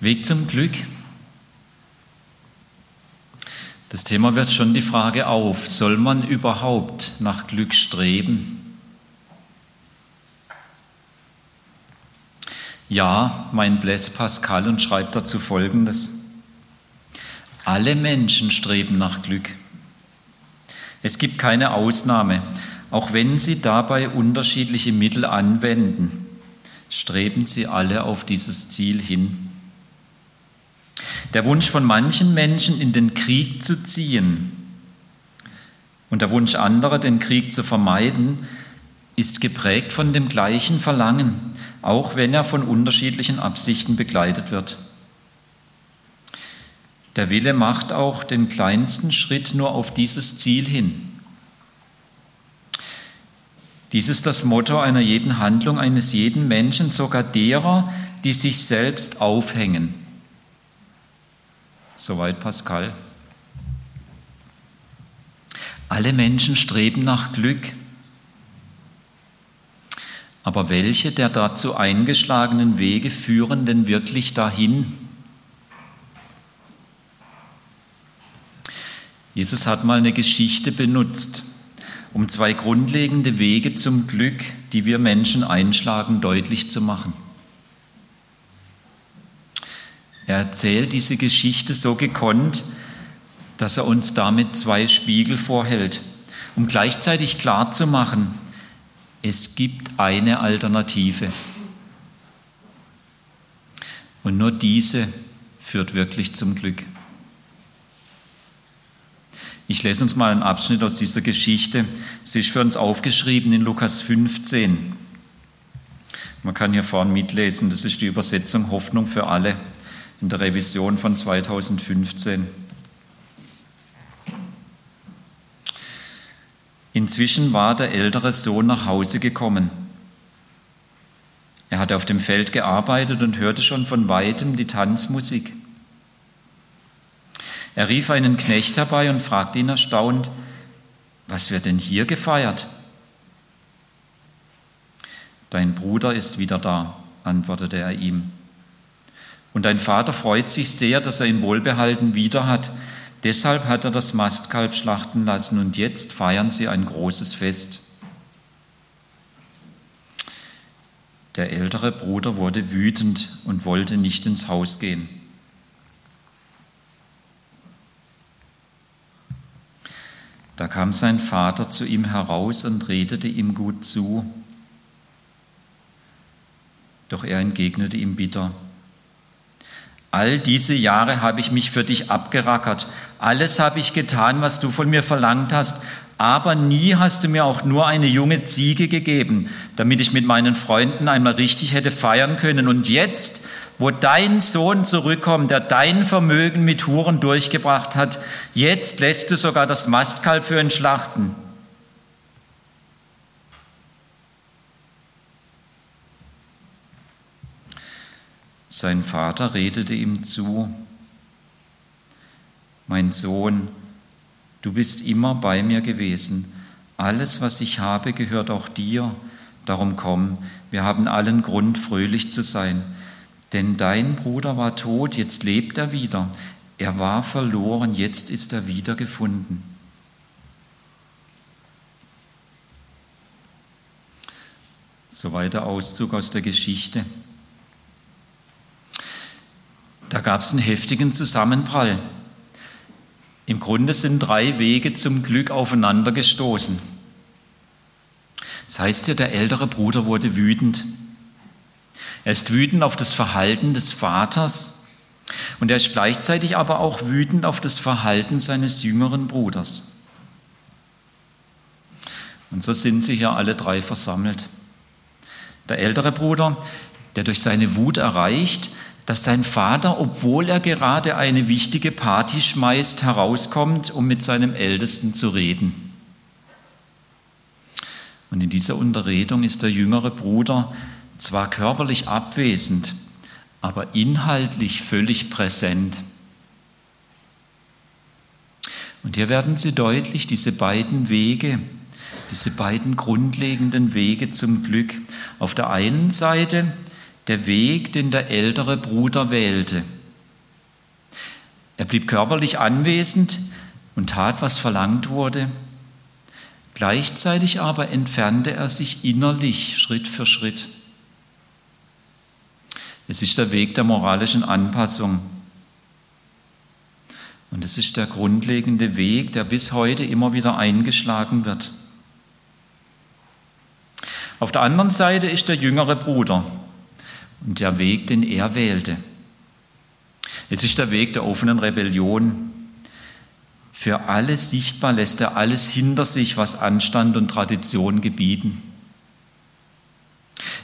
Weg zum Glück. Das Thema wird schon die Frage auf, soll man überhaupt nach Glück streben? Ja, mein Blaise Pascal und schreibt dazu Folgendes. Alle Menschen streben nach Glück. Es gibt keine Ausnahme, auch wenn sie dabei unterschiedliche Mittel anwenden, streben sie alle auf dieses Ziel hin. Der Wunsch von manchen Menschen, in den Krieg zu ziehen und der Wunsch anderer, den Krieg zu vermeiden, ist geprägt von dem gleichen Verlangen, auch wenn er von unterschiedlichen Absichten begleitet wird. Der Wille macht auch den kleinsten Schritt nur auf dieses Ziel hin. Dies ist das Motto einer jeden Handlung eines jeden Menschen, sogar derer, die sich selbst aufhängen. Soweit Pascal. Alle Menschen streben nach Glück. Aber welche der dazu eingeschlagenen Wege führen denn wirklich dahin? Jesus hat mal eine Geschichte benutzt, um zwei grundlegende Wege zum Glück, die wir Menschen einschlagen, deutlich zu machen. Er erzählt diese Geschichte so gekonnt, dass er uns damit zwei Spiegel vorhält, um gleichzeitig klarzumachen, es gibt eine Alternative. Und nur diese führt wirklich zum Glück. Ich lese uns mal einen Abschnitt aus dieser Geschichte. Sie ist für uns aufgeschrieben in Lukas 15. Man kann hier vorne mitlesen, das ist die Übersetzung Hoffnung für alle in der Revision von 2015. Inzwischen war der ältere Sohn nach Hause gekommen. Er hatte auf dem Feld gearbeitet und hörte schon von weitem die Tanzmusik. Er rief einen Knecht herbei und fragte ihn erstaunt, was wird denn hier gefeiert? Dein Bruder ist wieder da, antwortete er ihm. Und dein Vater freut sich sehr, dass er ihn wohlbehalten wieder hat. Deshalb hat er das Mastkalb schlachten lassen und jetzt feiern sie ein großes Fest. Der ältere Bruder wurde wütend und wollte nicht ins Haus gehen. Da kam sein Vater zu ihm heraus und redete ihm gut zu. Doch er entgegnete ihm bitter, All diese Jahre habe ich mich für dich abgerackert. Alles habe ich getan, was du von mir verlangt hast. Aber nie hast du mir auch nur eine junge Ziege gegeben, damit ich mit meinen Freunden einmal richtig hätte feiern können. Und jetzt, wo dein Sohn zurückkommt, der dein Vermögen mit Huren durchgebracht hat, jetzt lässt du sogar das Mastkalb für ihn schlachten. Sein Vater redete ihm zu, mein Sohn, du bist immer bei mir gewesen, alles, was ich habe, gehört auch dir, darum komm, wir haben allen Grund, fröhlich zu sein, denn dein Bruder war tot, jetzt lebt er wieder, er war verloren, jetzt ist er wiedergefunden. Soweit der Auszug aus der Geschichte. Da gab es einen heftigen Zusammenprall. Im Grunde sind drei Wege zum Glück aufeinander gestoßen. Das heißt ja, der ältere Bruder wurde wütend. Er ist wütend auf das Verhalten des Vaters und er ist gleichzeitig aber auch wütend auf das Verhalten seines jüngeren Bruders. Und so sind sie hier alle drei versammelt. Der ältere Bruder, der durch seine Wut erreicht, dass sein Vater, obwohl er gerade eine wichtige Party schmeißt, herauskommt, um mit seinem Ältesten zu reden. Und in dieser Unterredung ist der jüngere Bruder zwar körperlich abwesend, aber inhaltlich völlig präsent. Und hier werden sie deutlich, diese beiden Wege, diese beiden grundlegenden Wege zum Glück. Auf der einen Seite der Weg, den der ältere Bruder wählte. Er blieb körperlich anwesend und tat, was verlangt wurde. Gleichzeitig aber entfernte er sich innerlich Schritt für Schritt. Es ist der Weg der moralischen Anpassung. Und es ist der grundlegende Weg, der bis heute immer wieder eingeschlagen wird. Auf der anderen Seite ist der jüngere Bruder und der Weg, den er wählte. Es ist der Weg der offenen Rebellion. Für alles sichtbar lässt er alles hinter sich, was Anstand und Tradition gebieten.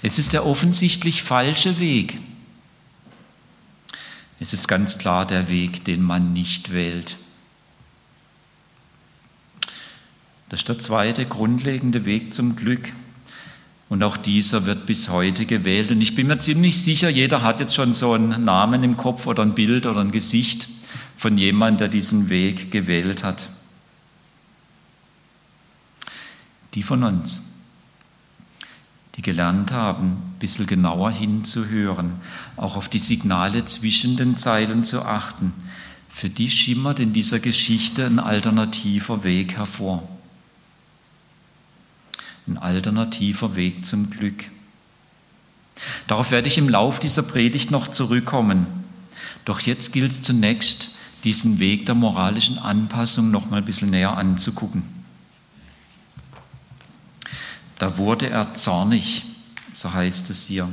Es ist der offensichtlich falsche Weg. Es ist ganz klar der Weg, den man nicht wählt. Das ist der zweite grundlegende Weg zum Glück. Und auch dieser wird bis heute gewählt. Und ich bin mir ziemlich sicher, jeder hat jetzt schon so einen Namen im Kopf oder ein Bild oder ein Gesicht von jemandem, der diesen Weg gewählt hat. Die von uns, die gelernt haben, ein bisschen genauer hinzuhören, auch auf die Signale zwischen den Zeilen zu achten, für die schimmert in dieser Geschichte ein alternativer Weg hervor ein alternativer Weg zum Glück. Darauf werde ich im Lauf dieser Predigt noch zurückkommen. Doch jetzt gilt es zunächst, diesen Weg der moralischen Anpassung noch mal ein bisschen näher anzugucken. Da wurde er zornig, so heißt es hier.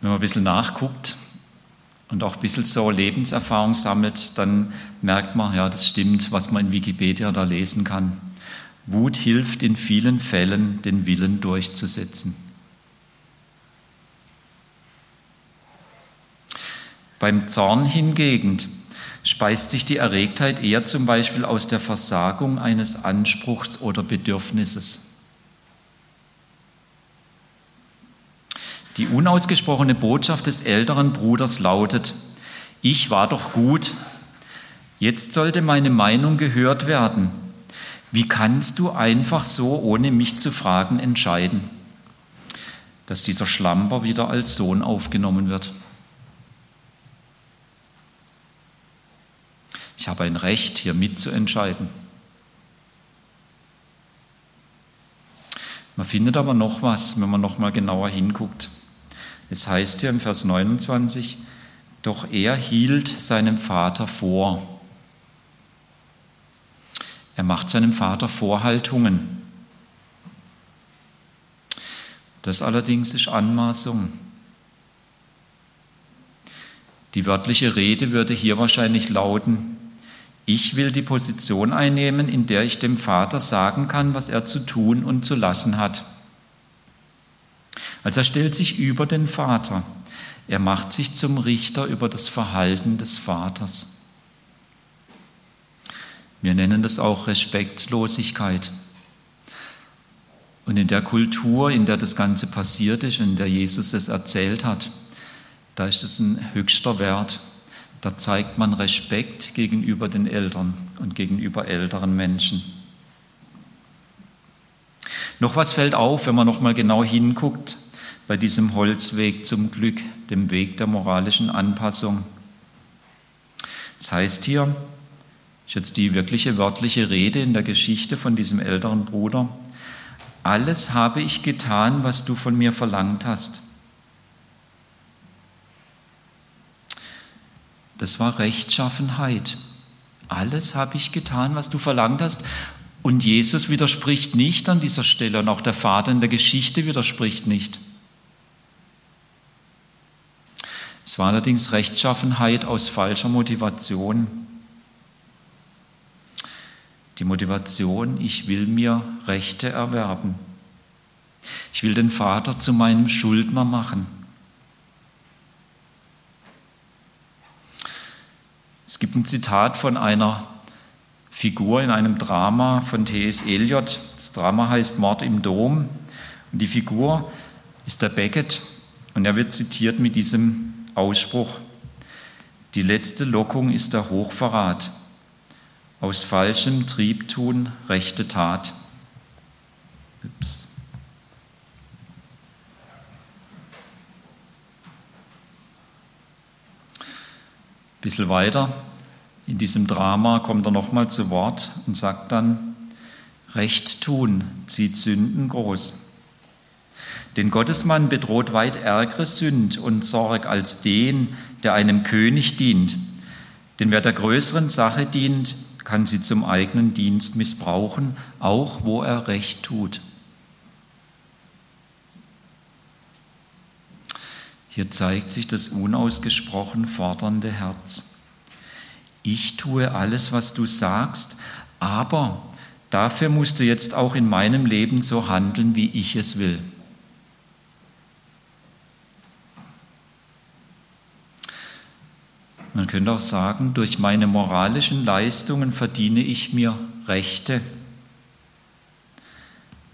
Wenn man ein bisschen nachguckt und auch ein bisschen so Lebenserfahrung sammelt, dann merkt man, ja, das stimmt, was man in Wikipedia da lesen kann. Wut hilft in vielen Fällen, den Willen durchzusetzen. Beim Zorn hingegen speist sich die Erregtheit eher zum Beispiel aus der Versagung eines Anspruchs oder Bedürfnisses. Die unausgesprochene Botschaft des älteren Bruders lautet, ich war doch gut, jetzt sollte meine Meinung gehört werden. Wie kannst du einfach so, ohne mich zu fragen, entscheiden, dass dieser Schlamper wieder als Sohn aufgenommen wird? Ich habe ein Recht, hier mitzuentscheiden. Man findet aber noch was, wenn man noch mal genauer hinguckt. Es heißt hier im Vers 29, doch er hielt seinem Vater vor. Er macht seinem Vater Vorhaltungen. Das allerdings ist Anmaßung. Die wörtliche Rede würde hier wahrscheinlich lauten, ich will die Position einnehmen, in der ich dem Vater sagen kann, was er zu tun und zu lassen hat. Also er stellt sich über den Vater. Er macht sich zum Richter über das Verhalten des Vaters. Wir nennen das auch Respektlosigkeit. Und in der Kultur, in der das Ganze passiert ist, in der Jesus es erzählt hat, da ist es ein höchster Wert. Da zeigt man Respekt gegenüber den Eltern und gegenüber älteren Menschen. Noch was fällt auf, wenn man noch mal genau hinguckt bei diesem Holzweg zum Glück, dem Weg der moralischen Anpassung. Das heißt hier, ist jetzt die wirkliche wörtliche Rede in der Geschichte von diesem älteren Bruder. Alles habe ich getan, was du von mir verlangt hast. Das war Rechtschaffenheit. Alles habe ich getan, was du verlangt hast. Und Jesus widerspricht nicht an dieser Stelle und auch der Vater in der Geschichte widerspricht nicht. Es war allerdings Rechtschaffenheit aus falscher Motivation. Die Motivation, ich will mir Rechte erwerben. Ich will den Vater zu meinem Schuldner machen. Es gibt ein Zitat von einer Figur in einem Drama von T.S. Eliot. Das Drama heißt Mord im Dom. Und die Figur ist der Beckett. Und er wird zitiert mit diesem Ausspruch. Die letzte Lockung ist der Hochverrat aus falschem Trieb tun rechte Tat. Ups. Bisschen weiter in diesem Drama kommt er nochmal zu Wort und sagt dann, Recht tun zieht Sünden groß. Den Gottesmann bedroht weit ärgere Sünd und Sorg als den, der einem König dient. Denn wer der größeren Sache dient, kann sie zum eigenen Dienst missbrauchen, auch wo er Recht tut. Hier zeigt sich das unausgesprochen fordernde Herz. Ich tue alles, was du sagst, aber dafür musst du jetzt auch in meinem Leben so handeln, wie ich es will. Man könnte auch sagen, durch meine moralischen Leistungen verdiene ich mir Rechte.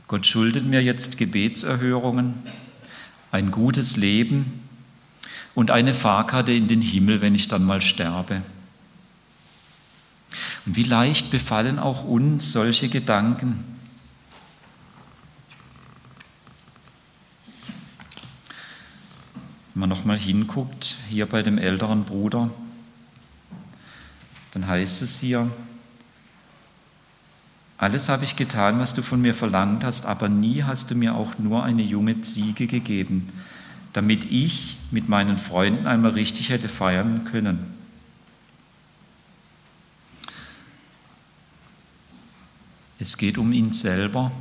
Gott schuldet mir jetzt Gebetserhörungen, ein gutes Leben und eine Fahrkarte in den Himmel, wenn ich dann mal sterbe. Und wie leicht befallen auch uns solche Gedanken. Wenn man nochmal hinguckt, hier bei dem älteren Bruder, heißt es hier, alles habe ich getan, was du von mir verlangt hast, aber nie hast du mir auch nur eine junge Ziege gegeben, damit ich mit meinen Freunden einmal richtig hätte feiern können. Es geht um ihn selber,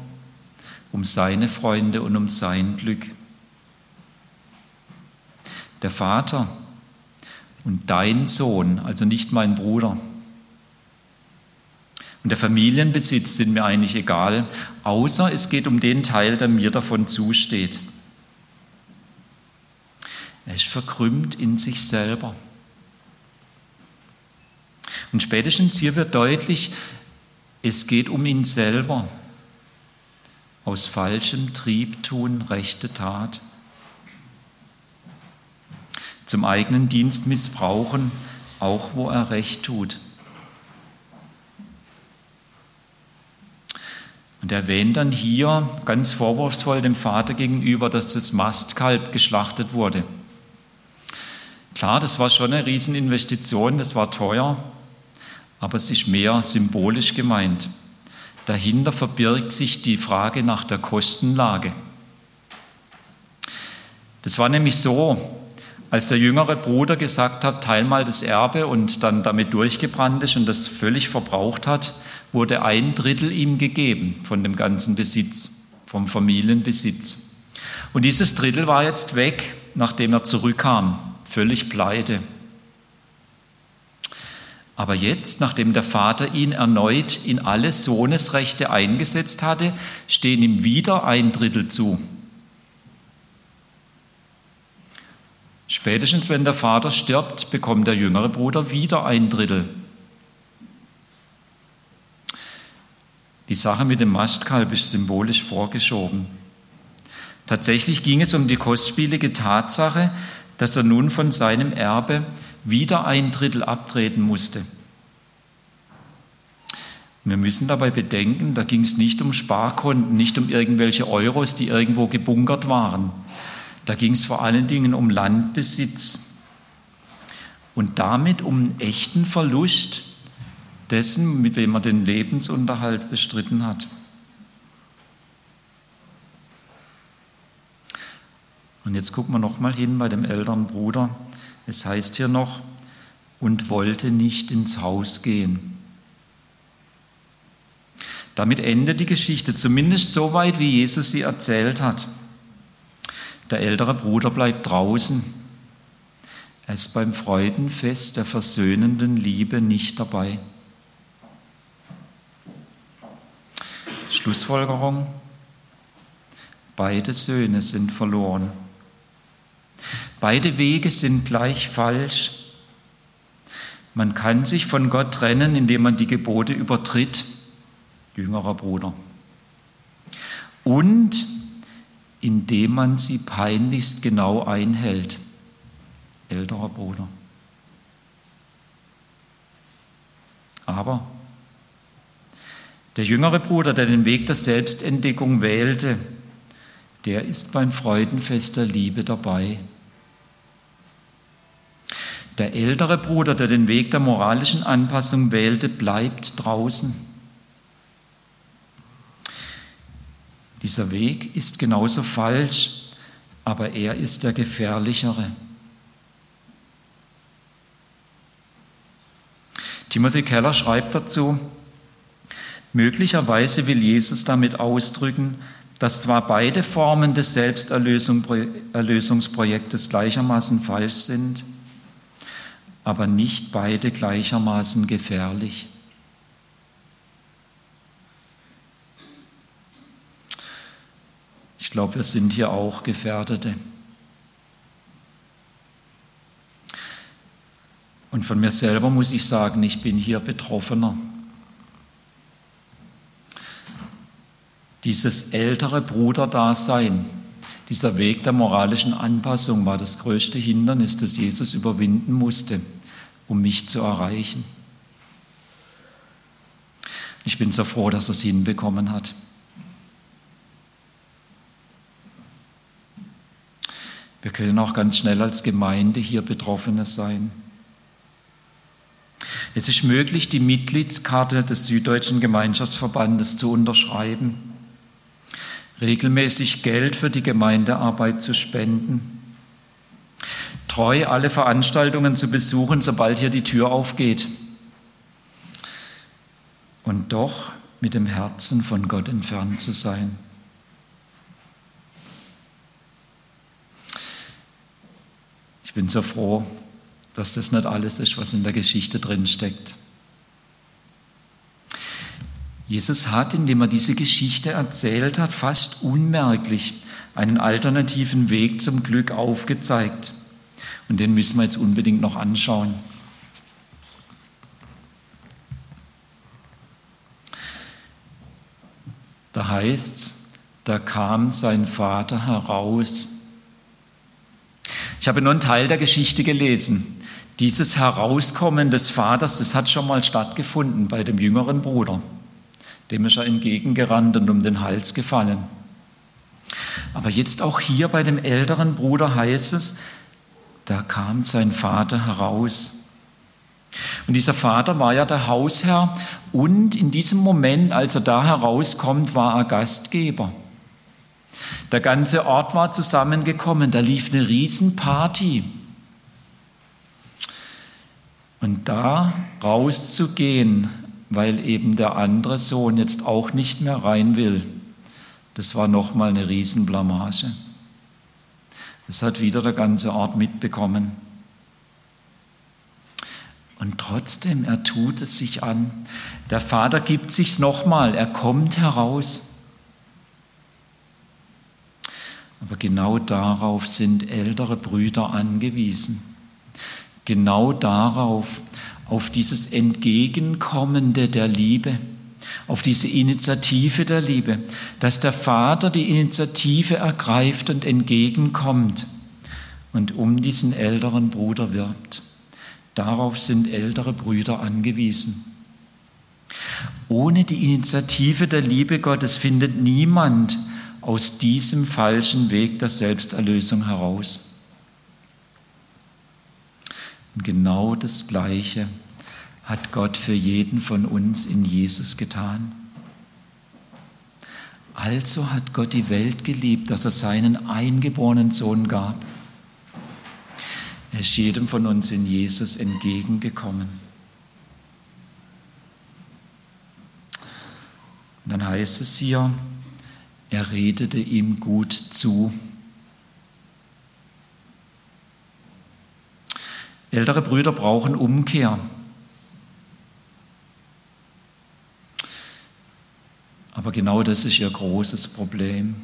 um seine Freunde und um sein Glück. Der Vater und dein Sohn, also nicht mein Bruder. Und der Familienbesitz sind mir eigentlich egal, außer es geht um den Teil, der mir davon zusteht. Er ist verkrümmt in sich selber. Und spätestens hier wird deutlich, es geht um ihn selber. Aus falschem Trieb tun rechte Tat. Zum eigenen Dienst missbrauchen, auch wo er recht tut. Und er erwähnt dann hier ganz vorwurfsvoll dem Vater gegenüber, dass das Mastkalb geschlachtet wurde. Klar, das war schon eine Rieseninvestition, das war teuer, aber es ist mehr symbolisch gemeint. Dahinter verbirgt sich die Frage nach der Kostenlage. Das war nämlich so, als der jüngere Bruder gesagt hat, teil mal das Erbe und dann damit durchgebrannt ist und das völlig verbraucht hat, wurde ein Drittel ihm gegeben von dem ganzen Besitz, vom Familienbesitz. Und dieses Drittel war jetzt weg, nachdem er zurückkam völlig pleite. Aber jetzt, nachdem der Vater ihn erneut in alle Sohnesrechte eingesetzt hatte, stehen ihm wieder ein Drittel zu. Spätestens wenn der Vater stirbt, bekommt der jüngere Bruder wieder ein Drittel. Die Sache mit dem Mastkalb ist symbolisch vorgeschoben. Tatsächlich ging es um die kostspielige Tatsache, dass er nun von seinem Erbe wieder ein Drittel abtreten musste. Wir müssen dabei bedenken, da ging es nicht um Sparkonten, nicht um irgendwelche Euros, die irgendwo gebunkert waren. Da ging es vor allen Dingen um Landbesitz und damit um einen echten Verlust dessen, mit wem man den Lebensunterhalt bestritten hat. Und jetzt gucken wir nochmal hin bei dem älteren Bruder. Es heißt hier noch, und wollte nicht ins Haus gehen. Damit endet die Geschichte, zumindest so weit, wie Jesus sie erzählt hat. Der ältere Bruder bleibt draußen. Er ist beim Freudenfest der versöhnenden Liebe nicht dabei. Schlussfolgerung. Beide Söhne sind verloren. Beide Wege sind gleich falsch. Man kann sich von Gott trennen, indem man die Gebote übertritt, jüngerer Bruder. Und indem man sie peinlichst genau einhält, älterer Bruder. Aber der jüngere Bruder, der den Weg der Selbstentdeckung wählte, der ist beim Freudenfest der Liebe dabei. Der ältere Bruder, der den Weg der moralischen Anpassung wählte, bleibt draußen. Dieser Weg ist genauso falsch, aber er ist der gefährlichere. Timothy Keller schreibt dazu, möglicherweise will Jesus damit ausdrücken, dass zwar beide Formen des Selbsterlösungsprojektes gleichermaßen falsch sind, aber nicht beide gleichermaßen gefährlich. Ich glaube, wir sind hier auch Gefährdete. Und von mir selber muss ich sagen, ich bin hier Betroffener. Dieses ältere Bruderdasein, dieser Weg der moralischen Anpassung war das größte Hindernis, das Jesus überwinden musste, um mich zu erreichen. Ich bin so froh, dass er es hinbekommen hat. Wir können auch ganz schnell als Gemeinde hier Betroffene sein. Es ist möglich, die Mitgliedskarte des Süddeutschen Gemeinschaftsverbandes zu unterschreiben regelmäßig Geld für die Gemeindearbeit zu spenden, treu alle Veranstaltungen zu besuchen, sobald hier die Tür aufgeht und doch mit dem Herzen von Gott entfernt zu sein. Ich bin so froh, dass das nicht alles ist, was in der Geschichte drin steckt. Jesus hat, indem er diese Geschichte erzählt hat, fast unmerklich einen alternativen Weg zum Glück aufgezeigt. Und den müssen wir jetzt unbedingt noch anschauen. Da heißt es, da kam sein Vater heraus. Ich habe nur einen Teil der Geschichte gelesen. Dieses Herauskommen des Vaters, das hat schon mal stattgefunden bei dem jüngeren Bruder. Dem ist er entgegengerannt und um den Hals gefallen. Aber jetzt auch hier bei dem älteren Bruder heißt es, da kam sein Vater heraus. Und dieser Vater war ja der Hausherr und in diesem Moment, als er da herauskommt, war er Gastgeber. Der ganze Ort war zusammengekommen, da lief eine Riesenparty. Und da rauszugehen weil eben der andere Sohn jetzt auch nicht mehr rein will. Das war nochmal eine Riesenblamage. Das hat wieder der ganze Ort mitbekommen. Und trotzdem, er tut es sich an. Der Vater gibt sich's nochmal, er kommt heraus. Aber genau darauf sind ältere Brüder angewiesen. Genau darauf, auf dieses Entgegenkommende der Liebe, auf diese Initiative der Liebe, dass der Vater die Initiative ergreift und entgegenkommt und um diesen älteren Bruder wirbt. Darauf sind ältere Brüder angewiesen. Ohne die Initiative der Liebe Gottes findet niemand aus diesem falschen Weg der Selbsterlösung heraus. Genau das Gleiche hat Gott für jeden von uns in Jesus getan. Also hat Gott die Welt geliebt, dass er seinen eingeborenen Sohn gab. Er ist jedem von uns in Jesus entgegengekommen. Und dann heißt es hier, er redete ihm gut zu. Ältere Brüder brauchen Umkehr. Aber genau das ist ihr großes Problem.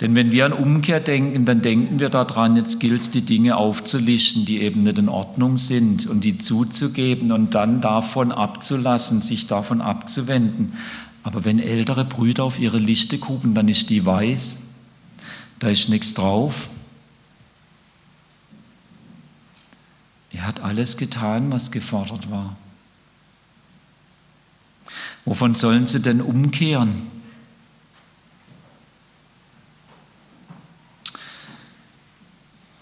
Denn wenn wir an Umkehr denken, dann denken wir daran, jetzt gilt es, die Dinge aufzulischen, die eben nicht in Ordnung sind und die zuzugeben und dann davon abzulassen, sich davon abzuwenden. Aber wenn ältere Brüder auf ihre Liste gucken, dann ist die weiß, da ist nichts drauf. Er hat alles getan, was gefordert war. Wovon sollen sie denn umkehren?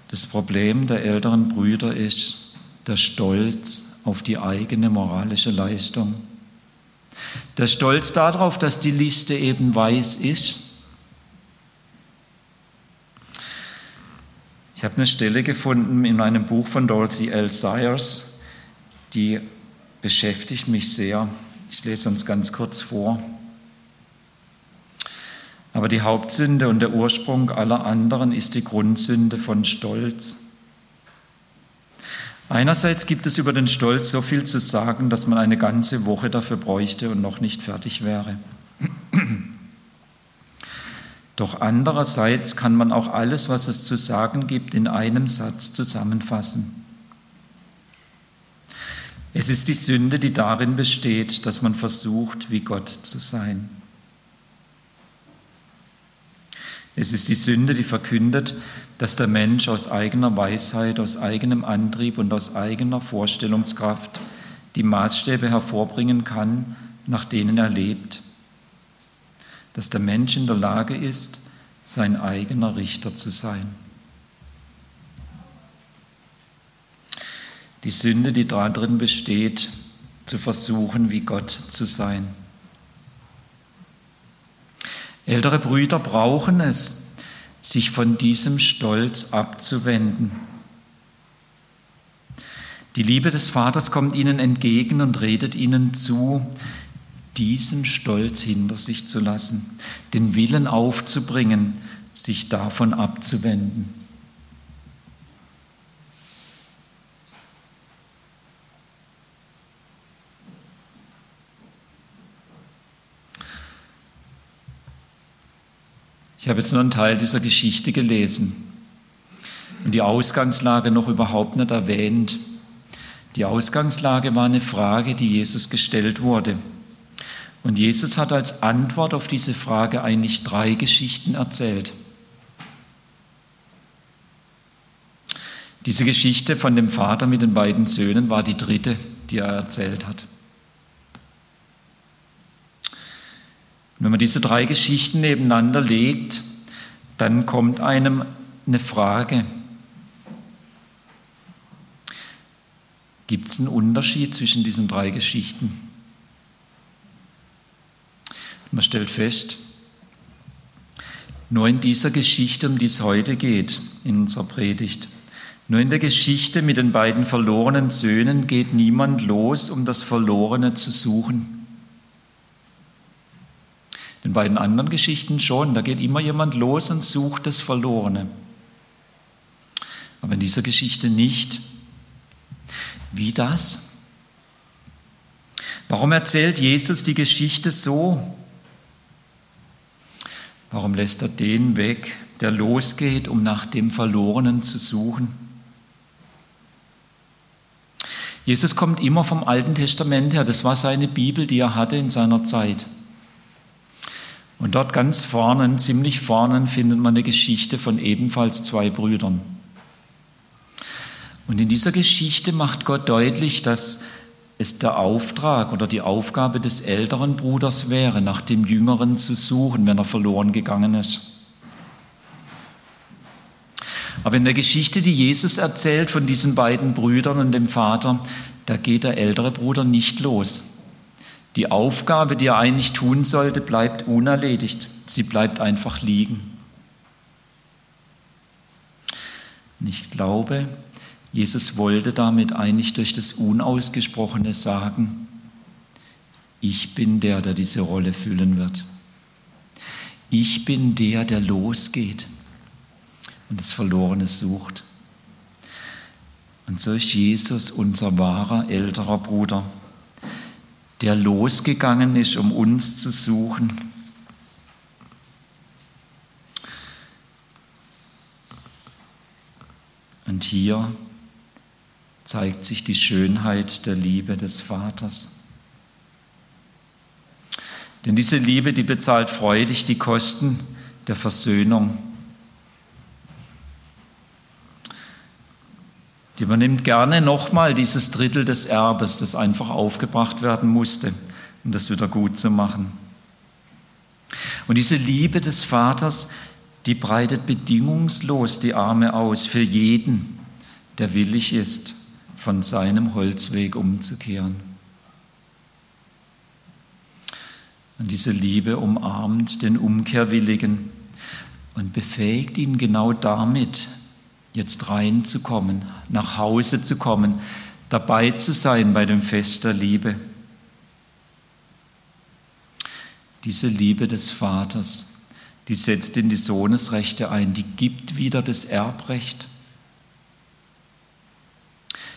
Das Problem der älteren Brüder ist der Stolz auf die eigene moralische Leistung. Der Stolz darauf, dass die Liste eben weiß ist. Ich habe eine Stelle gefunden in einem Buch von Dorothy L. Sayers, die beschäftigt mich sehr. Ich lese uns ganz kurz vor. Aber die Hauptsünde und der Ursprung aller anderen ist die Grundsünde von Stolz. Einerseits gibt es über den Stolz so viel zu sagen, dass man eine ganze Woche dafür bräuchte und noch nicht fertig wäre. Doch andererseits kann man auch alles, was es zu sagen gibt, in einem Satz zusammenfassen. Es ist die Sünde, die darin besteht, dass man versucht, wie Gott zu sein. Es ist die Sünde, die verkündet, dass der Mensch aus eigener Weisheit, aus eigenem Antrieb und aus eigener Vorstellungskraft die Maßstäbe hervorbringen kann, nach denen er lebt. Dass der Mensch in der Lage ist, sein eigener Richter zu sein. Die Sünde, die darin besteht, zu versuchen, wie Gott zu sein. Ältere Brüder brauchen es, sich von diesem Stolz abzuwenden. Die Liebe des Vaters kommt ihnen entgegen und redet ihnen zu, diesen Stolz hinter sich zu lassen, den Willen aufzubringen, sich davon abzuwenden. Ich habe jetzt nur einen Teil dieser Geschichte gelesen und die Ausgangslage noch überhaupt nicht erwähnt. Die Ausgangslage war eine Frage, die Jesus gestellt wurde. Und Jesus hat als Antwort auf diese Frage eigentlich drei Geschichten erzählt. Diese Geschichte von dem Vater mit den beiden Söhnen war die dritte, die er erzählt hat. Und wenn man diese drei Geschichten nebeneinander legt, dann kommt einem eine Frage. Gibt es einen Unterschied zwischen diesen drei Geschichten? Man stellt fest, nur in dieser Geschichte, um die es heute geht, in unserer Predigt, nur in der Geschichte mit den beiden verlorenen Söhnen geht niemand los, um das Verlorene zu suchen. In beiden anderen Geschichten schon, da geht immer jemand los und sucht das Verlorene. Aber in dieser Geschichte nicht. Wie das? Warum erzählt Jesus die Geschichte so? Warum lässt er den weg, der losgeht, um nach dem Verlorenen zu suchen? Jesus kommt immer vom Alten Testament her. Das war seine Bibel, die er hatte in seiner Zeit. Und dort ganz vorne, ziemlich vorne, findet man eine Geschichte von ebenfalls zwei Brüdern. Und in dieser Geschichte macht Gott deutlich, dass es der Auftrag oder die Aufgabe des älteren Bruders wäre, nach dem Jüngeren zu suchen, wenn er verloren gegangen ist. Aber in der Geschichte, die Jesus erzählt von diesen beiden Brüdern und dem Vater, da geht der ältere Bruder nicht los. Die Aufgabe, die er eigentlich tun sollte, bleibt unerledigt. Sie bleibt einfach liegen. Und ich glaube, Jesus wollte damit eigentlich durch das Unausgesprochene sagen, ich bin der, der diese Rolle füllen wird. Ich bin der, der losgeht und das Verlorene sucht. Und so ist Jesus unser wahrer älterer Bruder der losgegangen ist, um uns zu suchen. Und hier zeigt sich die Schönheit der Liebe des Vaters. Denn diese Liebe, die bezahlt freudig die Kosten der Versöhnung. Die übernimmt gerne nochmal dieses Drittel des Erbes, das einfach aufgebracht werden musste, um das wieder gut zu machen. Und diese Liebe des Vaters, die breitet bedingungslos die Arme aus für jeden, der willig ist, von seinem Holzweg umzukehren. Und diese Liebe umarmt den Umkehrwilligen und befähigt ihn genau damit, jetzt reinzukommen, nach Hause zu kommen, dabei zu sein bei dem Fest der Liebe. Diese Liebe des Vaters, die setzt in die Sohnesrechte ein, die gibt wieder das Erbrecht.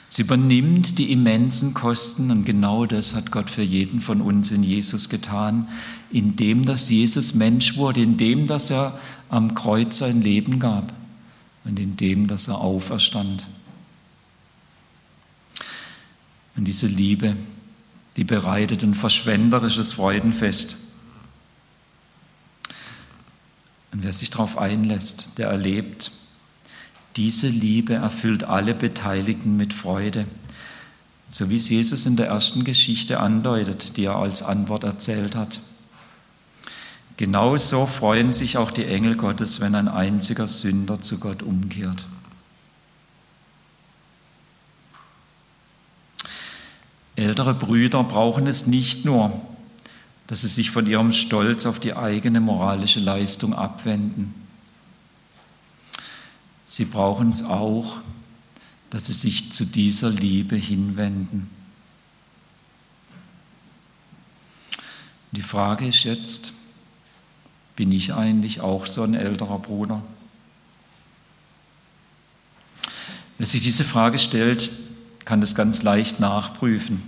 Sie übernimmt die immensen Kosten und genau das hat Gott für jeden von uns in Jesus getan, indem dass Jesus Mensch wurde, indem dass er am Kreuz sein Leben gab und indem dass er auferstand. Und diese Liebe, die bereitet ein verschwenderisches Freudenfest. Und wer sich darauf einlässt, der erlebt, diese Liebe erfüllt alle Beteiligten mit Freude, so wie es Jesus in der ersten Geschichte andeutet, die er als Antwort erzählt hat. Genauso freuen sich auch die Engel Gottes, wenn ein einziger Sünder zu Gott umkehrt. Ältere Brüder brauchen es nicht nur, dass sie sich von ihrem Stolz auf die eigene moralische Leistung abwenden. Sie brauchen es auch, dass sie sich zu dieser Liebe hinwenden. Die Frage ist jetzt, bin ich eigentlich auch so ein älterer Bruder? Wer sich diese Frage stellt, kann das ganz leicht nachprüfen.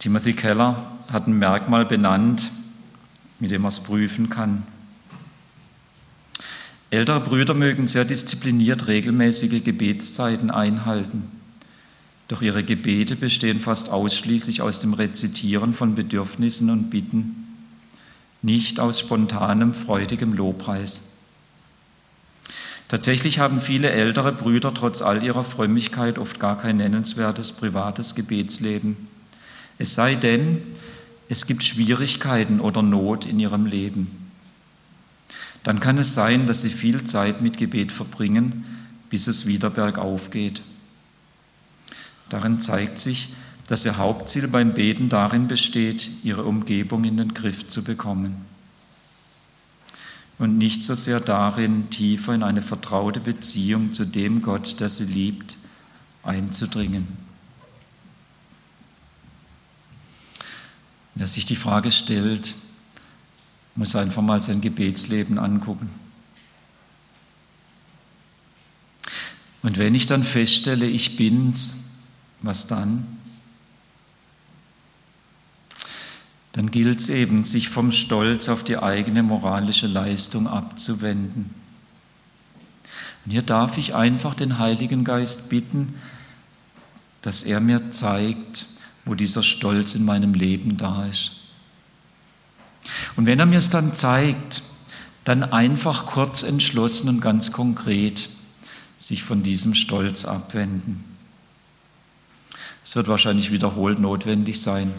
Timothy Keller hat ein Merkmal benannt, mit dem er es prüfen kann. Ältere Brüder mögen sehr diszipliniert regelmäßige Gebetszeiten einhalten. Doch ihre Gebete bestehen fast ausschließlich aus dem Rezitieren von Bedürfnissen und Bitten, nicht aus spontanem, freudigem Lobpreis. Tatsächlich haben viele ältere Brüder trotz all ihrer Frömmigkeit oft gar kein nennenswertes privates Gebetsleben. Es sei denn, es gibt Schwierigkeiten oder Not in ihrem Leben dann kann es sein, dass sie viel Zeit mit Gebet verbringen, bis es wieder bergauf geht. Darin zeigt sich, dass ihr Hauptziel beim Beten darin besteht, ihre Umgebung in den Griff zu bekommen. Und nicht so sehr darin, tiefer in eine vertraute Beziehung zu dem Gott, der sie liebt, einzudringen. Wer sich die Frage stellt, muss einfach mal sein Gebetsleben angucken. Und wenn ich dann feststelle, ich bin's, was dann? Dann gilt es eben, sich vom Stolz auf die eigene moralische Leistung abzuwenden. Und hier darf ich einfach den Heiligen Geist bitten, dass er mir zeigt, wo dieser Stolz in meinem Leben da ist. Und wenn er mir es dann zeigt, dann einfach kurz entschlossen und ganz konkret sich von diesem Stolz abwenden. Es wird wahrscheinlich wiederholt notwendig sein.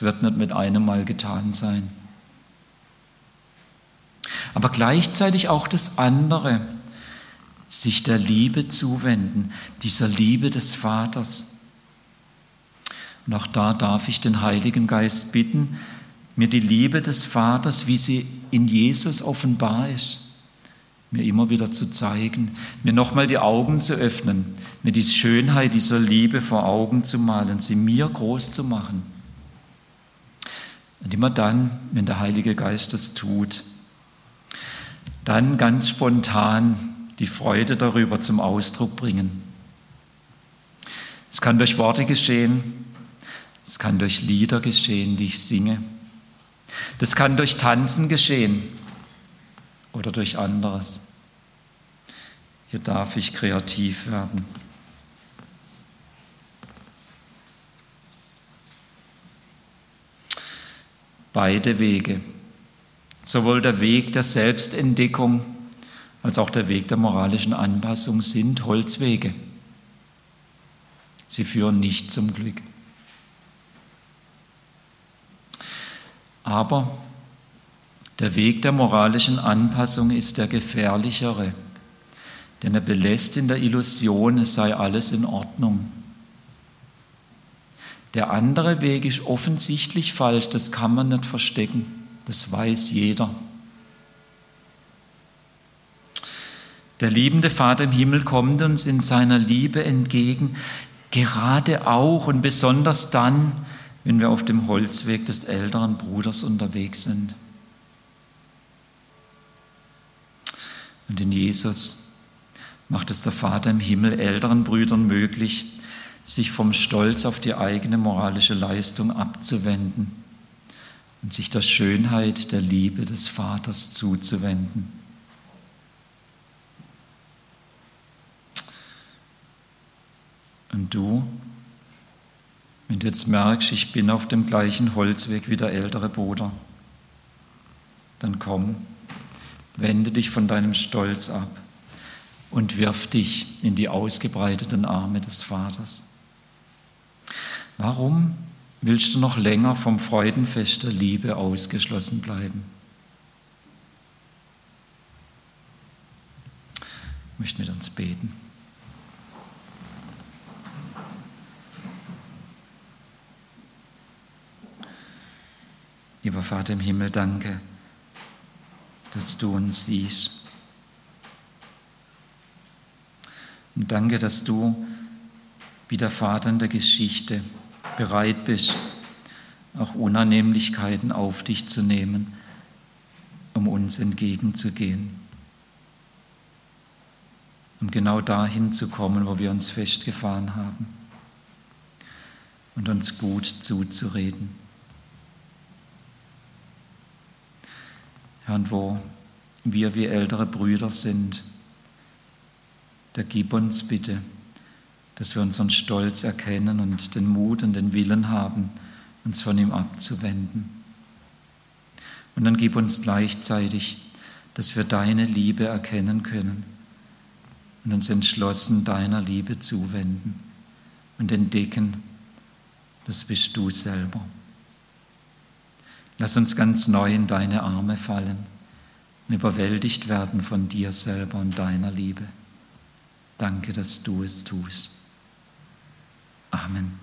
Es wird nicht mit einem Mal getan sein. Aber gleichzeitig auch das andere, sich der Liebe zuwenden, dieser Liebe des Vaters. Und auch da darf ich den Heiligen Geist bitten, mir die Liebe des Vaters, wie sie in Jesus offenbar ist, mir immer wieder zu zeigen, mir nochmal die Augen zu öffnen, mir die Schönheit dieser Liebe vor Augen zu malen, sie mir groß zu machen. Und immer dann, wenn der Heilige Geist das tut, dann ganz spontan die Freude darüber zum Ausdruck bringen. Es kann durch Worte geschehen, es kann durch Lieder geschehen, die ich singe. Das kann durch Tanzen geschehen oder durch anderes. Hier darf ich kreativ werden. Beide Wege, sowohl der Weg der Selbstentdeckung als auch der Weg der moralischen Anpassung sind Holzwege. Sie führen nicht zum Glück. Aber Der Weg der moralischen Anpassung ist der gefährlichere, denn er belässt in der Illusion, es sei alles in Ordnung. Der andere Weg ist offensichtlich falsch, das kann man nicht verstecken, das weiß jeder. Der liebende Vater im Himmel kommt uns in seiner Liebe entgegen, gerade auch und besonders dann, wenn wir auf dem Holzweg des älteren Bruders unterwegs sind. Und in Jesus macht es der Vater im Himmel älteren Brüdern möglich, sich vom Stolz auf die eigene moralische Leistung abzuwenden und sich der Schönheit der Liebe des Vaters zuzuwenden. Und du, wenn du jetzt merkst, ich bin auf dem gleichen Holzweg wie der ältere Bruder, dann komm, wende dich von deinem Stolz ab und wirf dich in die ausgebreiteten Arme des Vaters. Warum willst du noch länger vom Freudenfest der Liebe ausgeschlossen bleiben? Ich möchte mit uns beten. Lieber Vater im Himmel, danke, dass du uns siehst. Und danke, dass du wie der Vater in der Geschichte bereit bist, auch Unannehmlichkeiten auf dich zu nehmen, um uns entgegenzugehen. Um genau dahin zu kommen, wo wir uns festgefahren haben und uns gut zuzureden. Herr, wo wir wie ältere Brüder sind, da gib uns bitte dass wir unseren Stolz erkennen und den Mut und den Willen haben, uns von ihm abzuwenden. Und dann gib uns gleichzeitig, dass wir deine Liebe erkennen können und uns entschlossen deiner Liebe zuwenden und entdecken, das bist du selber. Lass uns ganz neu in deine Arme fallen und überwältigt werden von dir selber und deiner Liebe. Danke, dass du es tust. Amen.